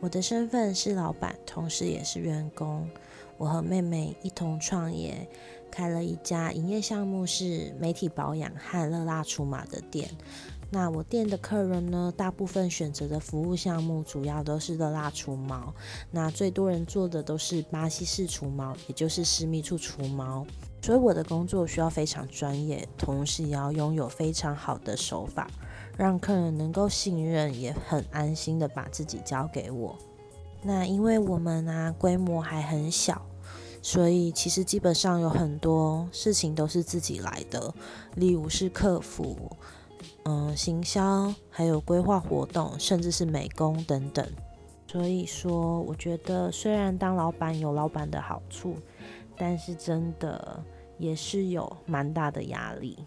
我的身份是老板，同时也是员工。我和妹妹一同创业，开了一家营业项目是媒体保养和热辣除毛的店。那我店的客人呢，大部分选择的服务项目主要都是热辣除毛。那最多人做的都是巴西式除毛，也就是私密处除毛。所以我的工作需要非常专业，同时也要拥有非常好的手法。让客人能够信任，也很安心的把自己交给我。那因为我们啊规模还很小，所以其实基本上有很多事情都是自己来的，例如是客服、嗯行销，还有规划活动，甚至是美工等等。所以说，我觉得虽然当老板有老板的好处，但是真的也是有蛮大的压力。